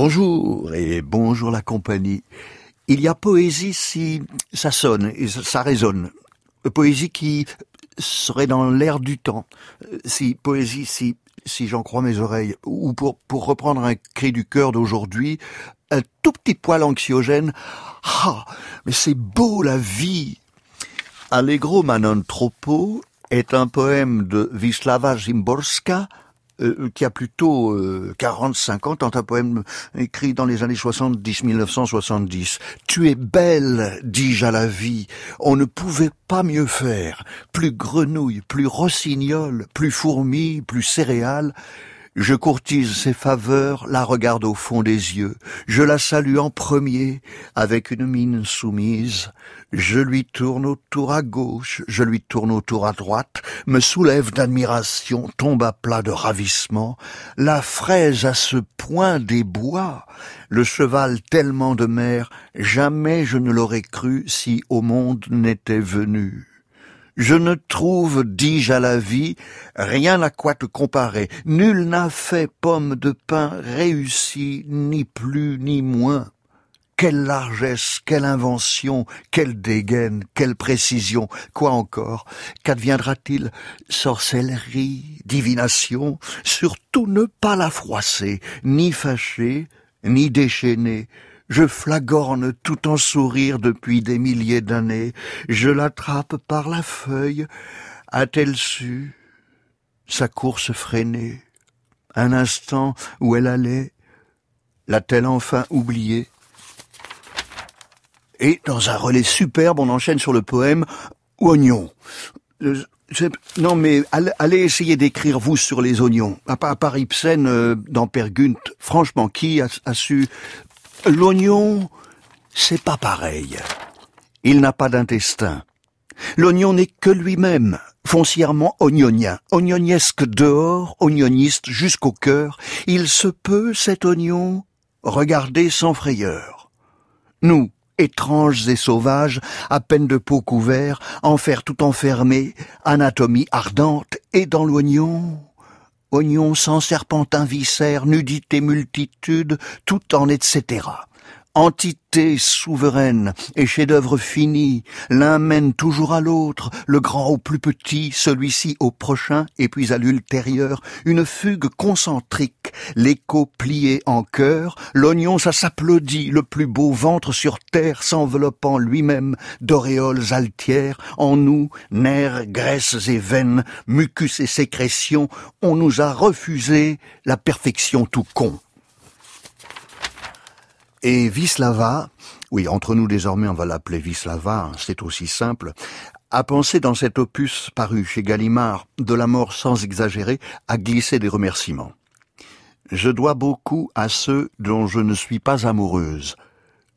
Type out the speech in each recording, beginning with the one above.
Bonjour et bonjour la compagnie. Il y a poésie si ça sonne et ça résonne. Poésie qui serait dans l'air du temps. Si poésie si si j'en crois mes oreilles ou pour pour reprendre un cri du cœur d'aujourd'hui, un tout petit poil anxiogène. Ah, mais c'est beau la vie. Allegro Manon Tropo est un poème de Wisława Zimborska euh, qui a plutôt euh, 40-50 ans, un poème écrit dans les années 70-1970. Tu es belle, dis-je à la vie, on ne pouvait pas mieux faire. Plus grenouille, plus rossignol, plus fourmi, plus céréales. Je courtise ses faveurs, la regarde au fond des yeux, je la salue en premier, avec une mine soumise, je lui tourne autour à gauche, je lui tourne autour à droite, me soulève d'admiration, tombe à plat de ravissement, la fraise à ce point des bois, le cheval tellement de mer, jamais je ne l'aurais cru si au monde n'était venu. Je ne trouve, dis-je à la vie, rien à quoi te comparer. Nul n'a fait pomme de pain réussi, ni plus ni moins. Quelle largesse, quelle invention, quelle dégaine, quelle précision. Quoi encore Qu'adviendra-t-il Sorcellerie, divination Surtout ne pas la froisser, ni fâcher, ni déchaîner. Je flagorne tout en sourire depuis des milliers d'années. Je l'attrape par la feuille. A-t-elle su sa course freinée? Un instant où elle allait L'a-t-elle enfin oublié Et dans un relais superbe, on enchaîne sur le poème Oignon. Euh, non, mais allez, essayer d'écrire vous sur les oignons. À, part Ibsen euh, dans Pergunt, franchement, qui a su L'oignon, c'est pas pareil. Il n'a pas d'intestin. L'oignon n'est que lui-même, foncièrement oignonien, oignoniesque dehors, oignoniste jusqu'au cœur. Il se peut, cet oignon, regarder sans frayeur. Nous, étranges et sauvages, à peine de peau couvert, enfer tout enfermé, anatomie ardente, et dans l'oignon, oignons sans serpentin viscère, nudité multitude, tout en etc. Entité souveraine et chef-d'œuvre fini, l'un mène toujours à l'autre, le grand au plus petit, celui-ci au prochain, et puis à l'ultérieur, une fugue concentrique, l'écho plié en cœur, l'oignon ça s'applaudit, le plus beau ventre sur terre s'enveloppant lui-même d'auréoles altières, en nous, nerfs, graisses et veines, mucus et sécrétions, on nous a refusé la perfection tout con. Et Vislava, oui, entre nous désormais on va l'appeler Vislava, hein, c'est aussi simple, a pensé dans cet opus paru chez Gallimard, de la mort sans exagérer, à glisser des remerciements. Je dois beaucoup à ceux dont je ne suis pas amoureuse.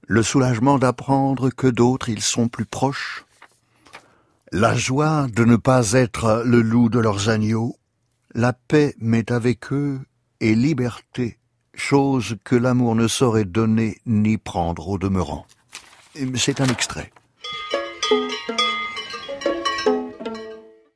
Le soulagement d'apprendre que d'autres ils sont plus proches. La joie de ne pas être le loup de leurs agneaux. La paix m'est avec eux et liberté chose que l'amour ne saurait donner ni prendre au demeurant. C'est un extrait.